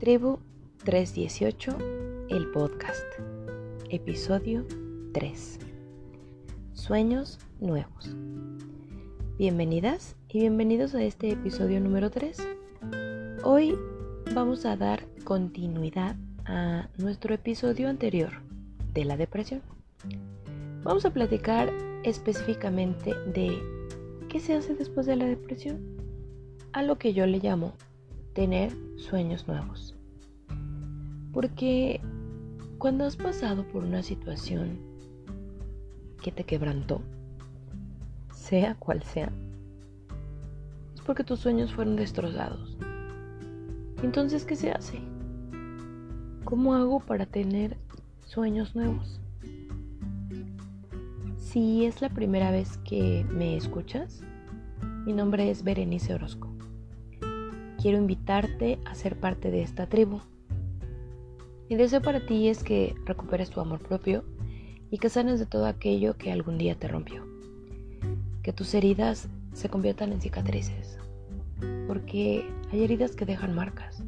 Tribu 318, el podcast. Episodio 3. Sueños nuevos. Bienvenidas y bienvenidos a este episodio número 3. Hoy vamos a dar continuidad a nuestro episodio anterior de la depresión. Vamos a platicar específicamente de qué se hace después de la depresión, a lo que yo le llamo tener sueños nuevos. Porque cuando has pasado por una situación que te quebrantó, sea cual sea, es porque tus sueños fueron destrozados. Entonces, ¿qué se hace? ¿Cómo hago para tener sueños nuevos? Si es la primera vez que me escuchas, mi nombre es Berenice Orozco quiero invitarte a ser parte de esta tribu. Mi deseo para ti es que recuperes tu amor propio y que sanes de todo aquello que algún día te rompió. Que tus heridas se conviertan en cicatrices. Porque hay heridas que dejan marcas,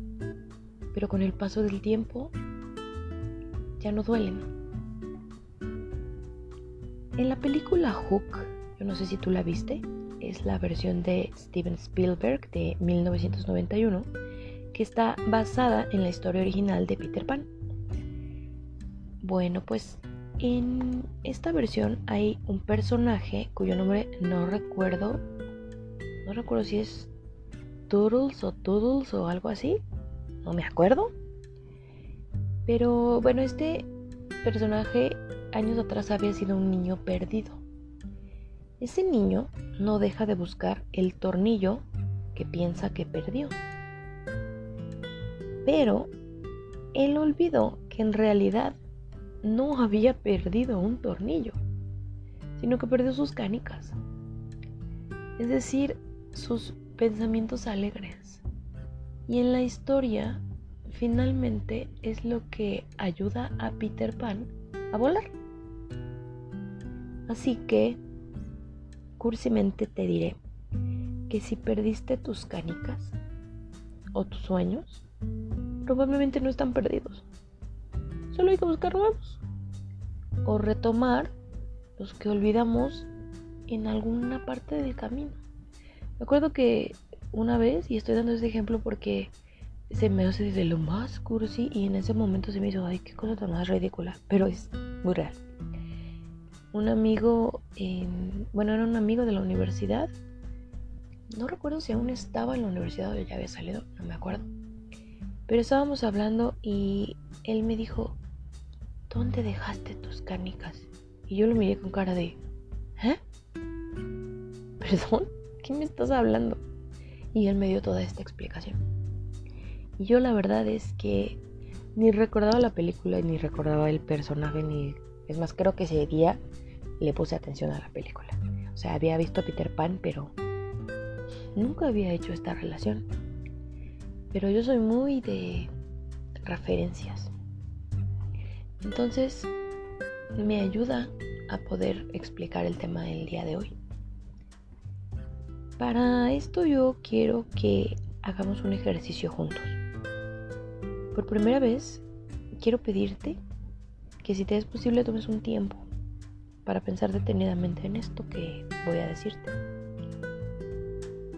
pero con el paso del tiempo ya no duelen. En la película Hook, yo no sé si tú la viste, es la versión de Steven Spielberg de 1991, que está basada en la historia original de Peter Pan. Bueno, pues en esta versión hay un personaje cuyo nombre no recuerdo, no recuerdo si es Toodles o Toodles o algo así, no me acuerdo. Pero bueno, este personaje años atrás había sido un niño perdido. Ese niño no deja de buscar el tornillo que piensa que perdió. Pero él olvidó que en realidad no había perdido un tornillo, sino que perdió sus canicas. Es decir, sus pensamientos alegres. Y en la historia, finalmente es lo que ayuda a Peter Pan a volar. Así que cursimente te diré que si perdiste tus canicas o tus sueños, probablemente no están perdidos. Solo hay que buscar nuevos. O retomar los que olvidamos en alguna parte del camino. Me acuerdo que una vez, y estoy dando este ejemplo porque se me hace desde lo más cursi y en ese momento se me hizo, ay, qué cosa tan más ridícula, pero es muy real un amigo, bueno, era un amigo de la universidad. No recuerdo si aún estaba en la universidad o ya había salido, no me acuerdo. Pero estábamos hablando y él me dijo, ¿dónde dejaste tus canicas? Y yo lo miré con cara de, ¿eh? ¿Perdón? ¿Qué me estás hablando? Y él me dio toda esta explicación. Y yo la verdad es que ni recordaba la película, ni recordaba el personaje, ni... Es más, creo que ese día le puse atención a la película. O sea, había visto a Peter Pan, pero nunca había hecho esta relación. Pero yo soy muy de referencias. Entonces, me ayuda a poder explicar el tema del día de hoy. Para esto yo quiero que hagamos un ejercicio juntos. Por primera vez, quiero pedirte que si te es posible tomes un tiempo para pensar detenidamente en esto que voy a decirte.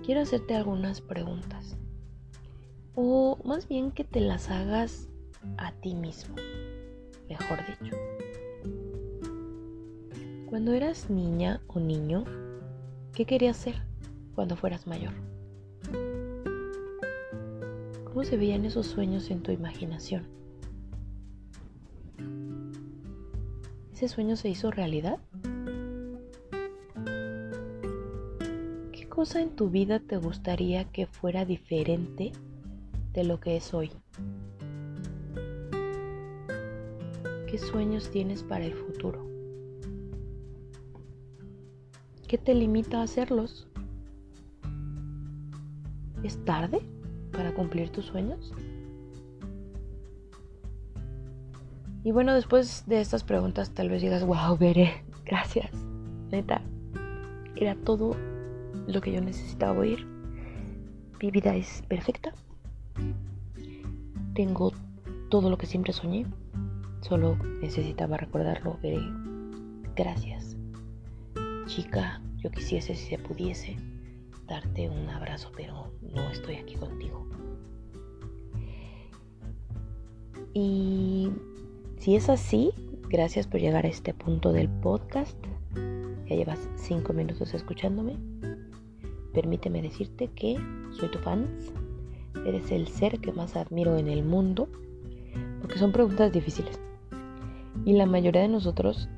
Quiero hacerte algunas preguntas, o más bien que te las hagas a ti mismo, mejor dicho. Cuando eras niña o niño, ¿qué querías ser cuando fueras mayor? ¿Cómo se veían esos sueños en tu imaginación? ¿Ese sueño se hizo realidad? ¿Qué cosa en tu vida te gustaría que fuera diferente de lo que es hoy? ¿Qué sueños tienes para el futuro? ¿Qué te limita a hacerlos? ¿Es tarde para cumplir tus sueños? Y bueno, después de estas preguntas tal vez digas, wow, veré, gracias. Neta, era todo lo que yo necesitaba oír. Mi vida es perfecta. Tengo todo lo que siempre soñé. Solo necesitaba recordarlo. Gracias. Chica, yo quisiese si se pudiese darte un abrazo, pero no estoy aquí contigo. Y si es así, gracias por llegar a este punto del podcast. Ya llevas cinco minutos escuchándome. Permíteme decirte que soy tu fan. Eres el ser que más admiro en el mundo. Porque son preguntas difíciles. Y la mayoría de nosotros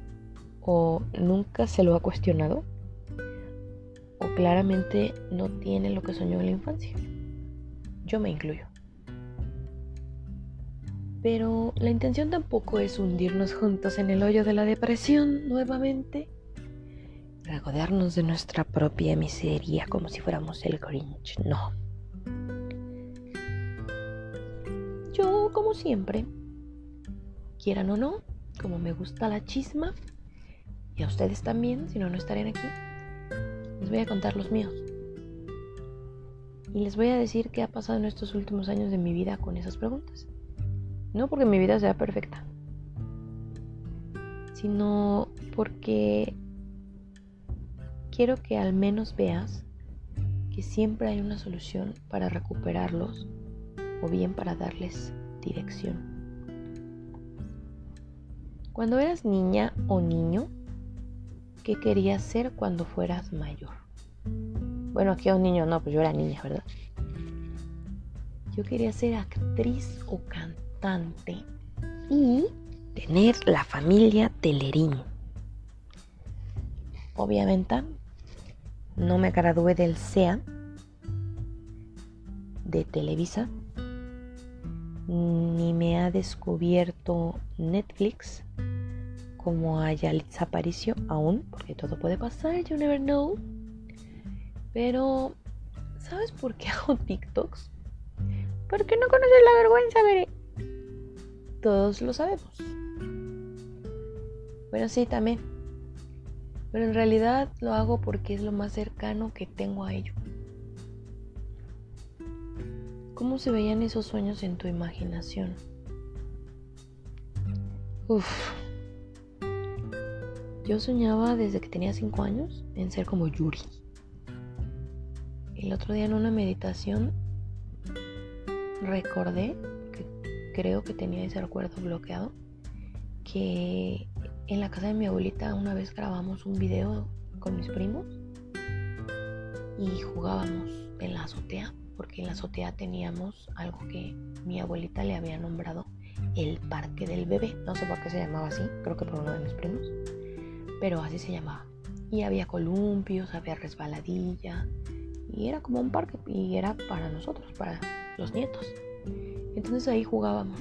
o nunca se lo ha cuestionado o claramente no tiene lo que soñó en la infancia. Yo me incluyo. Pero la intención tampoco es hundirnos juntos en el hoyo de la depresión nuevamente, regodearnos de nuestra propia miseria como si fuéramos el Grinch. No. Yo, como siempre, quieran o no, como me gusta la chisma, y a ustedes también, si no, no estarían aquí, les voy a contar los míos. Y les voy a decir qué ha pasado en estos últimos años de mi vida con esas preguntas. No porque mi vida sea perfecta, sino porque quiero que al menos veas que siempre hay una solución para recuperarlos o bien para darles dirección. Cuando eras niña o niño, ¿qué querías ser cuando fueras mayor? Bueno, aquí a un niño no, pues yo era niña, ¿verdad? Yo quería ser actriz o cantante y tener la familia Telerín. Obviamente no me gradué del SEA de Televisa ni me ha descubierto Netflix como a Yalitza aún, porque todo puede pasar, you never know. Pero, ¿sabes por qué hago TikToks? Porque no conoces la vergüenza, veré. Todos lo sabemos. Bueno, sí, también. Pero en realidad lo hago porque es lo más cercano que tengo a ello. ¿Cómo se veían esos sueños en tu imaginación? Uf. Yo soñaba desde que tenía 5 años en ser como Yuri. El otro día en una meditación recordé creo que tenía ese recuerdo bloqueado, que en la casa de mi abuelita una vez grabamos un video con mis primos y jugábamos en la azotea, porque en la azotea teníamos algo que mi abuelita le había nombrado el parque del bebé. No sé por qué se llamaba así, creo que por uno de mis primos, pero así se llamaba. Y había columpios, había resbaladilla, y era como un parque, y era para nosotros, para los nietos. Entonces ahí jugábamos.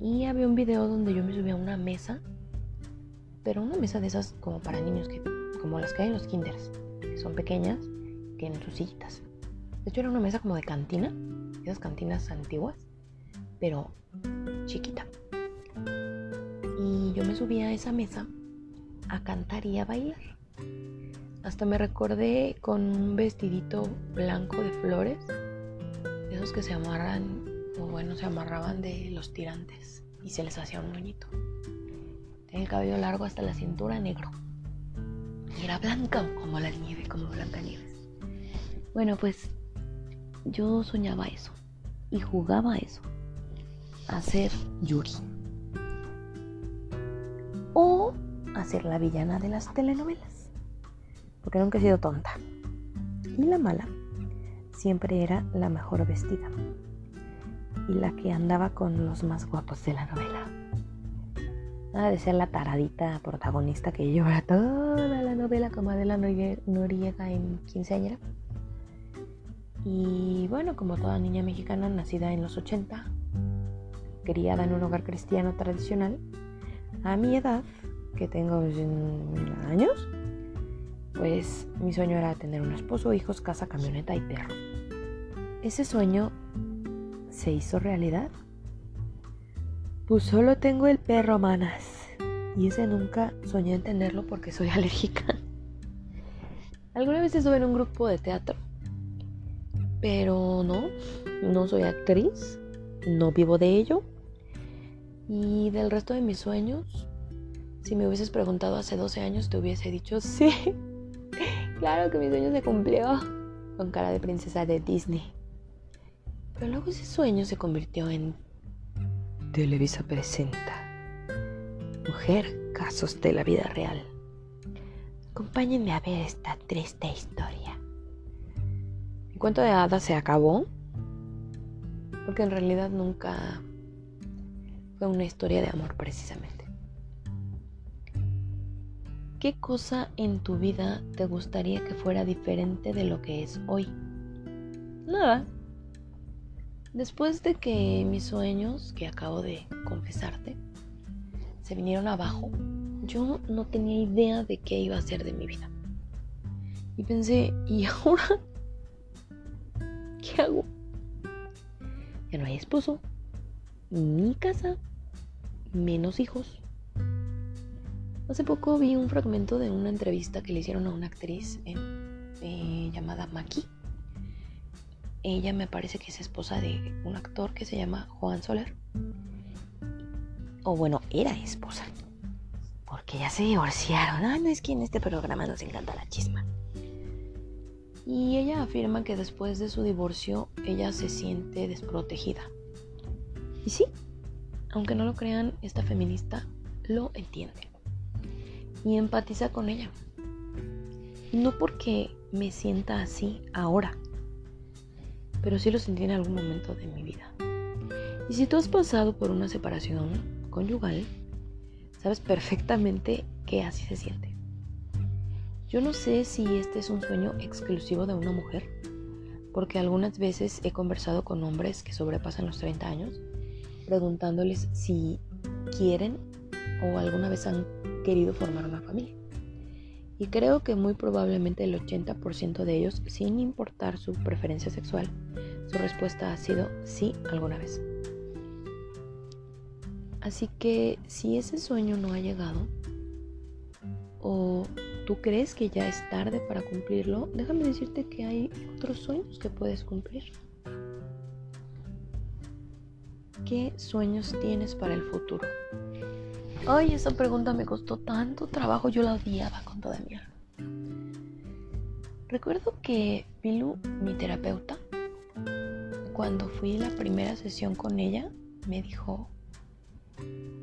Y había un video donde yo me subía a una mesa, pero una mesa de esas como para niños, que, como las que hay en los kinders, que son pequeñas, que en sus sillitas. De hecho era una mesa como de cantina, esas cantinas antiguas, pero chiquita. Y yo me subía a esa mesa a cantar y a bailar. Hasta me recordé con un vestidito blanco de flores, esos que se amarran o bueno, se amarraban de los tirantes y se les hacía un moñito. Tenía el cabello largo hasta la cintura negro. Y era blanca como la nieve, como Blanca Nieves. Bueno, pues yo soñaba eso y jugaba eso. A ser Yuri. O a ser la villana de las telenovelas. Porque nunca he sido tonta. Y la mala siempre era la mejor vestida y la que andaba con los más guapos de la novela. Nada de ser la taradita protagonista que llora toda la novela como Adela Noriega en quinceañera. Y bueno, como toda niña mexicana nacida en los 80, criada en un hogar cristiano tradicional, a mi edad, que tengo años, pues mi sueño era tener un esposo, hijos, casa, camioneta y perro. Ese sueño se hizo realidad? Pues solo tengo el perro, manas. Y ese nunca soñé en tenerlo porque soy alérgica. Alguna vez estuve en un grupo de teatro. Pero no, no soy actriz. no vivo de ello. Y del resto de mis sueños, si me hubieses preguntado hace 12 años, te hubiese dicho sí. claro que mi sueño se cumplió. Con cara de princesa de Disney. Pero luego ese sueño se convirtió en Televisa presenta. Mujer, casos de la vida real. Acompáñenme a ver esta triste historia. Cuento de hadas se acabó porque en realidad nunca fue una historia de amor precisamente. ¿Qué cosa en tu vida te gustaría que fuera diferente de lo que es hoy? Nada. Después de que mis sueños, que acabo de confesarte, se vinieron abajo, yo no tenía idea de qué iba a ser de mi vida. Y pensé, ¿y ahora? ¿Qué hago? Ya no hay esposo, ni casa, menos hijos. Hace poco vi un fragmento de una entrevista que le hicieron a una actriz eh, llamada Maki. Ella me parece que es esposa de un actor que se llama Juan Soler. O bueno, era esposa porque ya se divorciaron. Ah, no es que en este programa nos encanta la chisma. Y ella afirma que después de su divorcio ella se siente desprotegida. Y sí, aunque no lo crean, esta feminista lo entiende. Y empatiza con ella. No porque me sienta así ahora, pero sí lo sentí en algún momento de mi vida. Y si tú has pasado por una separación conyugal, Sabes perfectamente que así se siente. Yo no sé si este es un sueño exclusivo de una mujer, porque algunas veces he conversado con hombres que sobrepasan los 30 años, preguntándoles si quieren o alguna vez han querido formar una familia. Y creo que muy probablemente el 80% de ellos, sin importar su preferencia sexual, su respuesta ha sido sí alguna vez. Así que si ese sueño no ha llegado o tú crees que ya es tarde para cumplirlo, déjame decirte que hay otros sueños que puedes cumplir. ¿Qué sueños tienes para el futuro? Ay, esa pregunta me costó tanto trabajo, yo la odiaba con toda mi alma. Recuerdo que Pilu, mi terapeuta, cuando fui la primera sesión con ella, me dijo,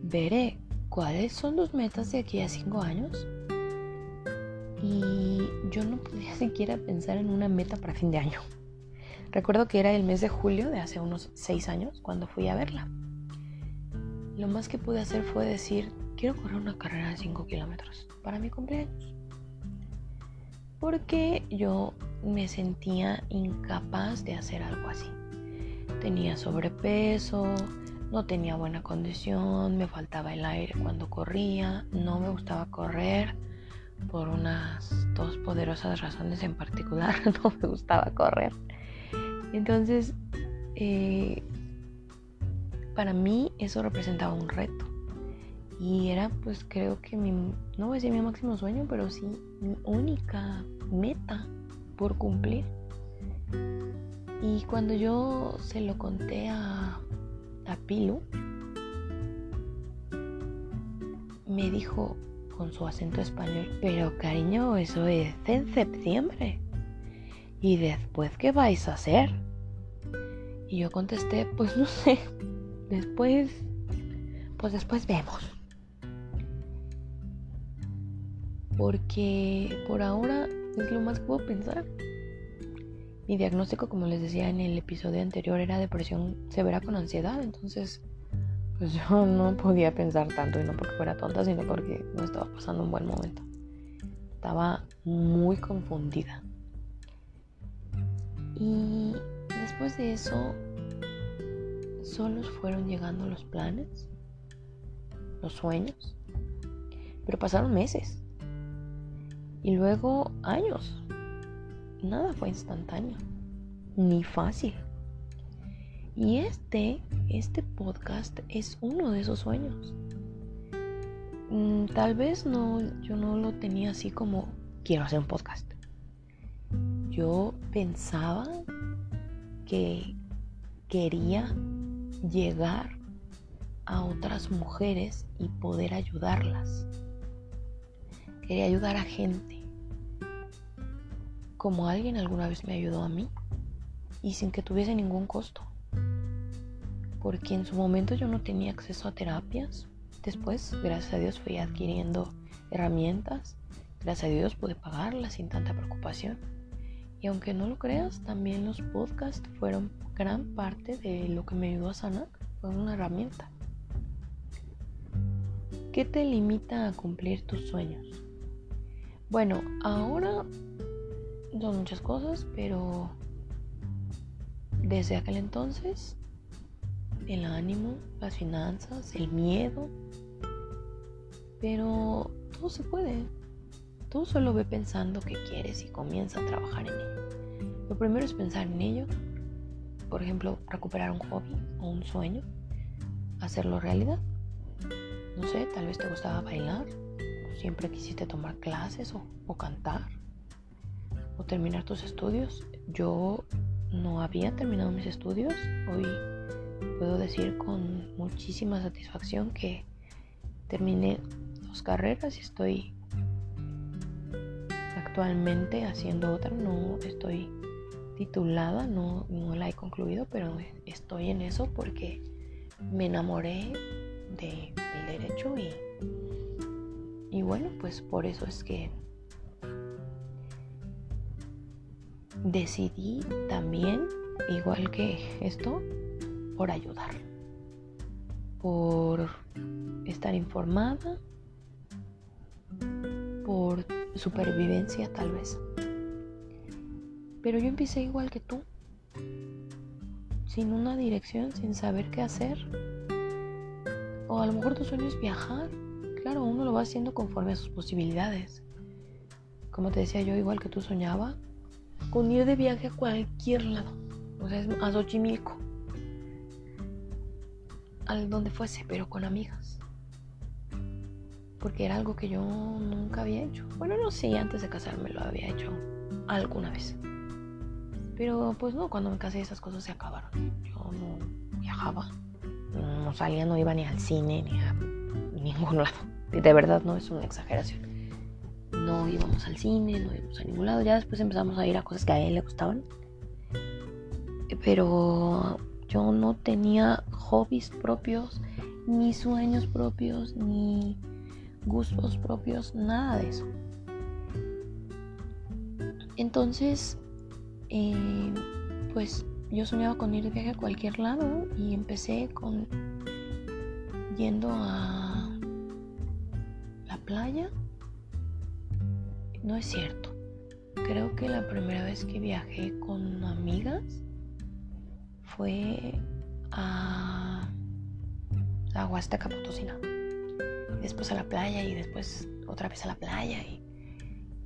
veré cuáles son tus metas de aquí a cinco años. Y yo no podía siquiera pensar en una meta para fin de año. Recuerdo que era el mes de julio de hace unos seis años cuando fui a verla. Lo más que pude hacer fue decir, quiero correr una carrera de 5 kilómetros para mi cumpleaños. Porque yo me sentía incapaz de hacer algo así. Tenía sobrepeso, no tenía buena condición, me faltaba el aire cuando corría, no me gustaba correr por unas dos poderosas razones en particular, no me gustaba correr. Entonces, eh, para mí eso representaba un reto. Y era pues creo que mi, no voy a decir mi máximo sueño, pero sí mi única meta por cumplir. Y cuando yo se lo conté a a Pilu, me dijo con su acento español, pero cariño, eso es en septiembre. ¿Y después qué vais a hacer? Y yo contesté, pues no sé, después, pues después vemos. Porque por ahora es lo más que puedo pensar. Mi diagnóstico, como les decía en el episodio anterior, era depresión severa con ansiedad. Entonces, pues yo no podía pensar tanto y no porque fuera tonta, sino porque no estaba pasando un buen momento. Estaba muy confundida. Y después de eso, solos fueron llegando los planes, los sueños, pero pasaron meses y luego años nada fue instantáneo, ni fácil. Y este, este podcast es uno de esos sueños. Mm, tal vez no, yo no lo tenía así como quiero hacer un podcast. Yo pensaba que quería llegar a otras mujeres y poder ayudarlas. Quería ayudar a gente, como alguien alguna vez me ayudó a mí, y sin que tuviese ningún costo. Porque en su momento yo no tenía acceso a terapias. Después, gracias a Dios, fui adquiriendo herramientas. Gracias a Dios pude pagarlas sin tanta preocupación. Y aunque no lo creas, también los podcasts fueron gran parte de lo que me ayudó a sanar. Fue una herramienta. ¿Qué te limita a cumplir tus sueños? Bueno, ahora son muchas cosas, pero desde aquel entonces, el ánimo, las finanzas, el miedo, pero todo se puede. Tú solo ve pensando que quieres y comienza a trabajar en ello. Lo primero es pensar en ello. Por ejemplo, recuperar un hobby o un sueño. Hacerlo realidad. No sé, tal vez te gustaba bailar. Siempre quisiste tomar clases o, o cantar. O terminar tus estudios. Yo no había terminado mis estudios. Hoy puedo decir con muchísima satisfacción que terminé dos carreras y estoy actualmente haciendo otra, no estoy titulada, no, no la he concluido, pero estoy en eso porque me enamoré de, del derecho y, y bueno, pues por eso es que decidí también, igual que esto, por ayudar, por estar informada, por supervivencia tal vez. Pero yo empecé igual que tú, sin una dirección, sin saber qué hacer. O a lo mejor tu sueño es viajar. Claro, uno lo va haciendo conforme a sus posibilidades. Como te decía yo, igual que tú soñaba, con ir de viaje a cualquier lado. O sea, a Xochimilco. Donde fuese, pero con amigas porque era algo que yo nunca había hecho. Bueno, no sé, antes de casarme lo había hecho alguna vez. Pero pues no, cuando me casé esas cosas se acabaron. Yo no viajaba, no salía, no iba ni al cine ni a ningún lado. De verdad no es una exageración. No íbamos al cine, no íbamos a ningún lado. Ya después empezamos a ir a cosas que a él le gustaban. Pero yo no tenía hobbies propios, ni sueños propios, ni gustos propios, nada de eso. Entonces, eh, pues yo soñaba con ir de viaje a cualquier lado y empecé con yendo a la playa. No es cierto. Creo que la primera vez que viajé con amigas fue a la Huasteca Potosina después a la playa y después otra vez a la playa.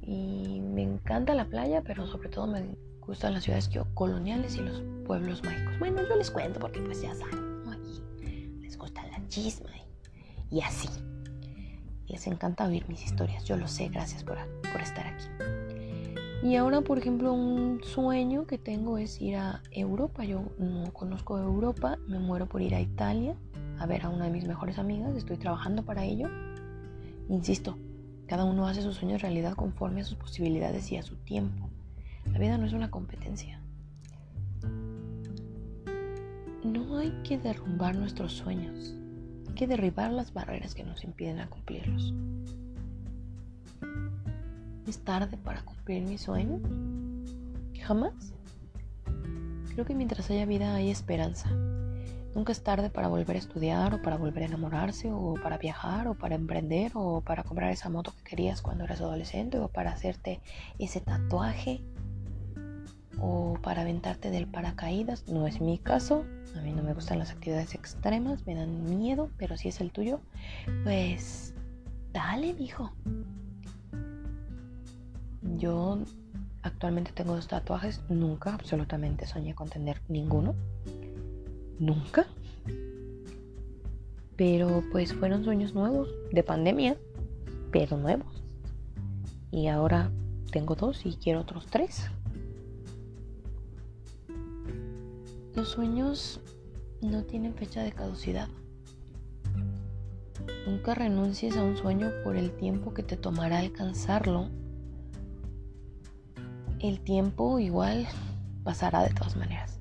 Y, me encanta la playa, pero sobre todo me gustan las ciudades coloniales y los pueblos mágicos. Bueno, yo les cuento porque pues ya saben, aquí les gusta la chisma y, así. Les encanta oír mis historias, yo lo sé, gracias por, por estar aquí. Y ahora, por ejemplo, un sueño que tengo es ir a Europa. Yo no conozco Europa, me muero por ir a Italia a ver a una de mis mejores amigas, estoy trabajando para ello. Insisto, cada uno hace sus sueños realidad conforme a sus posibilidades y a su tiempo. La vida no es una competencia. No hay que derrumbar nuestros sueños, hay que derribar las barreras que nos impiden a cumplirlos. ¿Es tarde para cumplir mi sueño? Jamás. Creo que mientras haya vida hay esperanza. Nunca es tarde para volver a estudiar o para volver a enamorarse o para viajar o para emprender o para comprar esa moto que querías cuando eras adolescente o para hacerte ese tatuaje o para aventarte del paracaídas. No es mi caso. A mí no me gustan las actividades extremas, me dan miedo, pero si es el tuyo, pues dale, hijo. Yo actualmente tengo dos tatuajes, nunca absolutamente soñé con tener ninguno nunca. Pero pues fueron sueños nuevos, de pandemia, pero nuevos. Y ahora tengo dos y quiero otros tres. Los sueños no tienen fecha de caducidad. Nunca renuncies a un sueño por el tiempo que te tomará alcanzarlo. El tiempo igual pasará de todas maneras.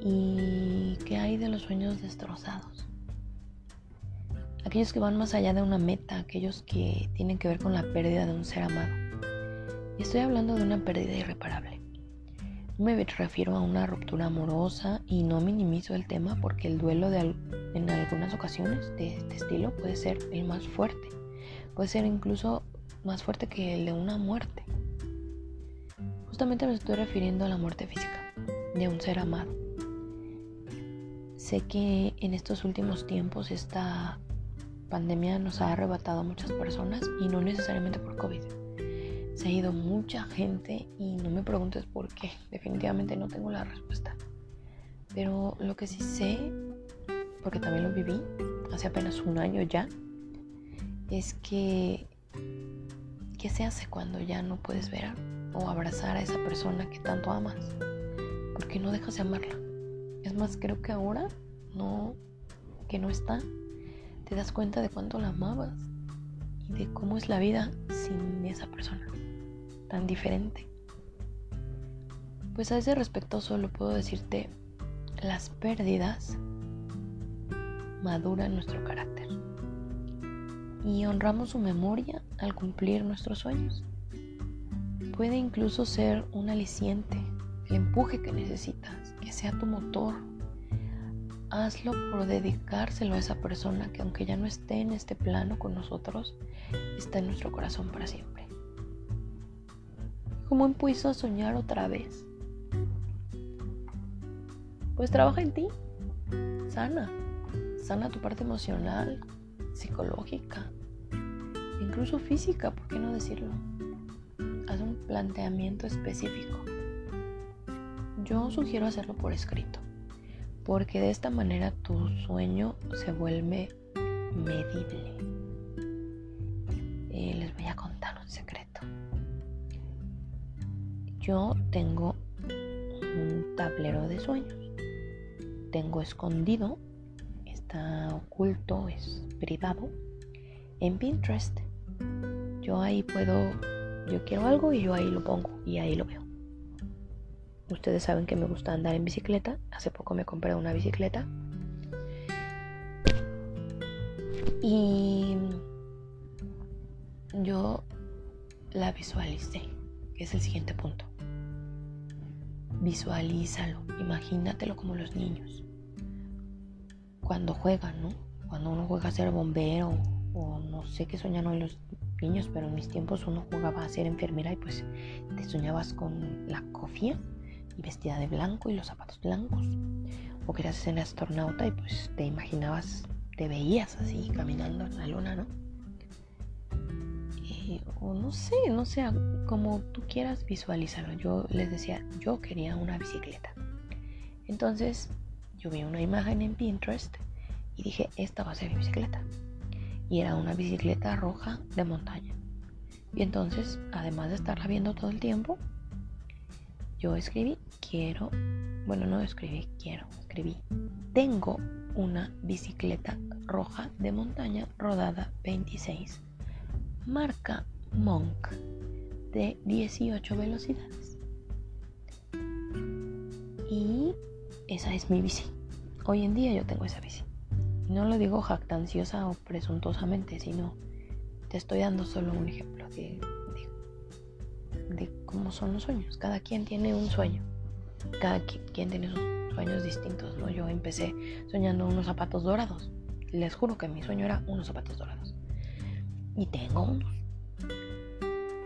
¿Y qué hay de los sueños destrozados? Aquellos que van más allá de una meta, aquellos que tienen que ver con la pérdida de un ser amado. Estoy hablando de una pérdida irreparable. No me refiero a una ruptura amorosa y no minimizo el tema porque el duelo de en algunas ocasiones de este estilo puede ser el más fuerte. Puede ser incluso más fuerte que el de una muerte. Justamente me estoy refiriendo a la muerte física de un ser amado. Sé que en estos últimos tiempos esta pandemia nos ha arrebatado a muchas personas y no necesariamente por COVID. Se ha ido mucha gente y no me preguntes por qué. Definitivamente no tengo la respuesta. Pero lo que sí sé, porque también lo viví hace apenas un año ya, es que ¿qué se hace cuando ya no puedes ver o abrazar a esa persona que tanto amas? Porque no dejas de amarla. Es más, creo que ahora no que no está, te das cuenta de cuánto la amabas y de cómo es la vida sin esa persona tan diferente. Pues a ese respecto solo puedo decirte, las pérdidas maduran nuestro carácter y honramos su memoria al cumplir nuestros sueños. Puede incluso ser un aliciente, el empuje que necesitas, que sea tu motor hazlo por dedicárselo a esa persona que aunque ya no esté en este plano con nosotros, está en nuestro corazón para siempre. ¿Cómo empiezo a soñar otra vez? Pues trabaja en ti, sana, sana tu parte emocional, psicológica, incluso física, ¿por qué no decirlo? Planteamiento específico. Yo sugiero hacerlo por escrito porque de esta manera tu sueño se vuelve medible. Eh, les voy a contar un secreto. Yo tengo un tablero de sueños. Tengo escondido, está oculto, es privado, en Pinterest. Yo ahí puedo, yo quiero algo y yo ahí lo pongo y ahí lo veo. Ustedes saben que me gusta andar en bicicleta. Hace poco me compré una bicicleta. Y yo la visualicé, que es el siguiente punto. Visualízalo, imagínatelo como los niños. Cuando juegan, ¿no? Cuando uno juega a ser bombero o no sé qué soñan hoy los pero en mis tiempos uno jugaba a ser enfermera y pues te soñabas con la cofia vestida de blanco y los zapatos blancos. O querías ser astronauta y pues te imaginabas, te veías así caminando en la luna, ¿no? o no sé, no sé, como tú quieras visualizarlo. Yo les decía, yo quería una bicicleta. Entonces yo vi una imagen en Pinterest y dije, esta va a ser mi bicicleta. Y era una bicicleta roja de montaña. Y entonces, además de estarla viendo todo el tiempo, yo escribí, quiero, bueno, no escribí, quiero, escribí, tengo una bicicleta roja de montaña rodada 26, marca Monk, de 18 velocidades. Y esa es mi bici. Hoy en día yo tengo esa bici. No lo digo jactanciosa o presuntuosamente, sino te estoy dando solo un ejemplo de de cómo son los sueños. Cada quien tiene un sueño. Cada quien tiene sus sueños distintos, ¿no? Yo empecé soñando unos zapatos dorados. Les juro que mi sueño era unos zapatos dorados. Y tengo unos.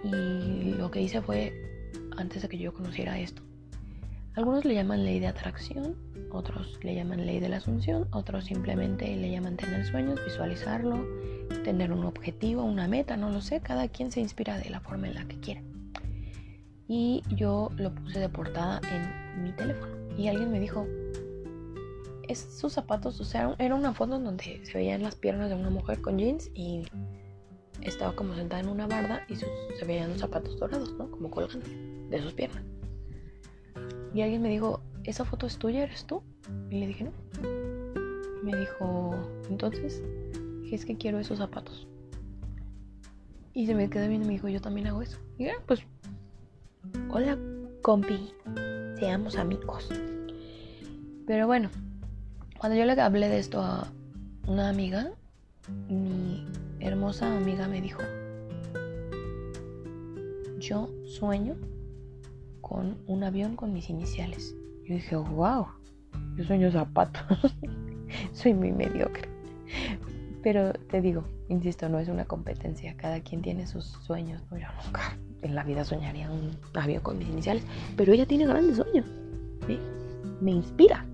Y lo que hice fue, antes de que yo conociera esto, algunos le llaman ley de atracción, otros le llaman ley de la asunción, otros simplemente le llaman tener sueños, visualizarlo, tener un objetivo, una meta, no lo sé, cada quien se inspira de la forma en la que quiere y yo lo puse de portada en mi teléfono. Y alguien me dijo, sus zapatos, o sea, era una foto en donde se veían las piernas de una mujer con jeans y estaba como sentada en una barda y se veían los zapatos dorados, ¿no? Como colgando de sus piernas. Y alguien me dijo, ¿esa foto es tuya? ¿Eres tú? Y le dije, no. Me dijo, entonces, es que quiero esos zapatos. Y se me quedó bien y me dijo, yo también hago eso. Y ya, pues, hola, compi, seamos amigos. Pero bueno, cuando yo le hablé de esto a una amiga, mi hermosa amiga me dijo, yo sueño con un avión con mis iniciales. Yo dije, wow, yo sueño zapatos. Soy muy mediocre. Pero te digo, insisto, no es una competencia. Cada quien tiene sus sueños. Yo nunca en la vida soñaría un avión con mis iniciales. Pero ella tiene grandes sueños. Me inspira.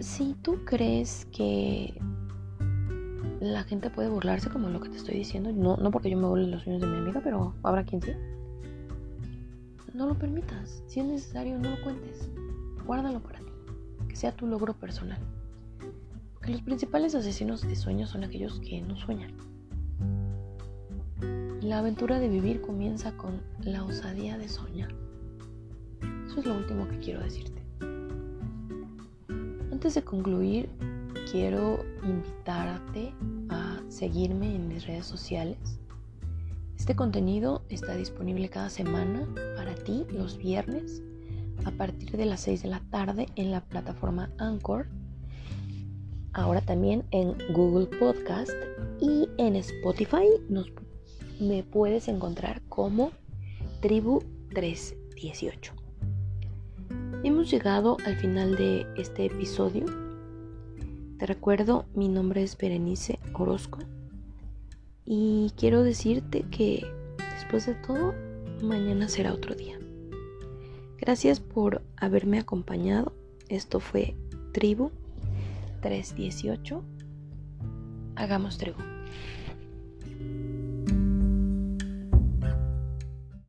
Si tú crees que la gente puede burlarse como lo que te estoy diciendo. No, no porque yo me burle los sueños de mi amiga, pero habrá quien sí. No lo permitas. Si es necesario, no lo cuentes. Guárdalo para ti. Que sea tu logro personal. Porque los principales asesinos de sueños son aquellos que no sueñan. La aventura de vivir comienza con la osadía de soñar. Eso es lo último que quiero decirte. Antes de concluir, quiero invitarte seguirme en mis redes sociales. Este contenido está disponible cada semana para ti los viernes a partir de las 6 de la tarde en la plataforma Anchor. Ahora también en Google Podcast y en Spotify me puedes encontrar como Tribu 318. Hemos llegado al final de este episodio te recuerdo, mi nombre es Berenice Orozco y quiero decirte que después de todo, mañana será otro día. Gracias por haberme acompañado. Esto fue Tribu 318. Hagamos tribu.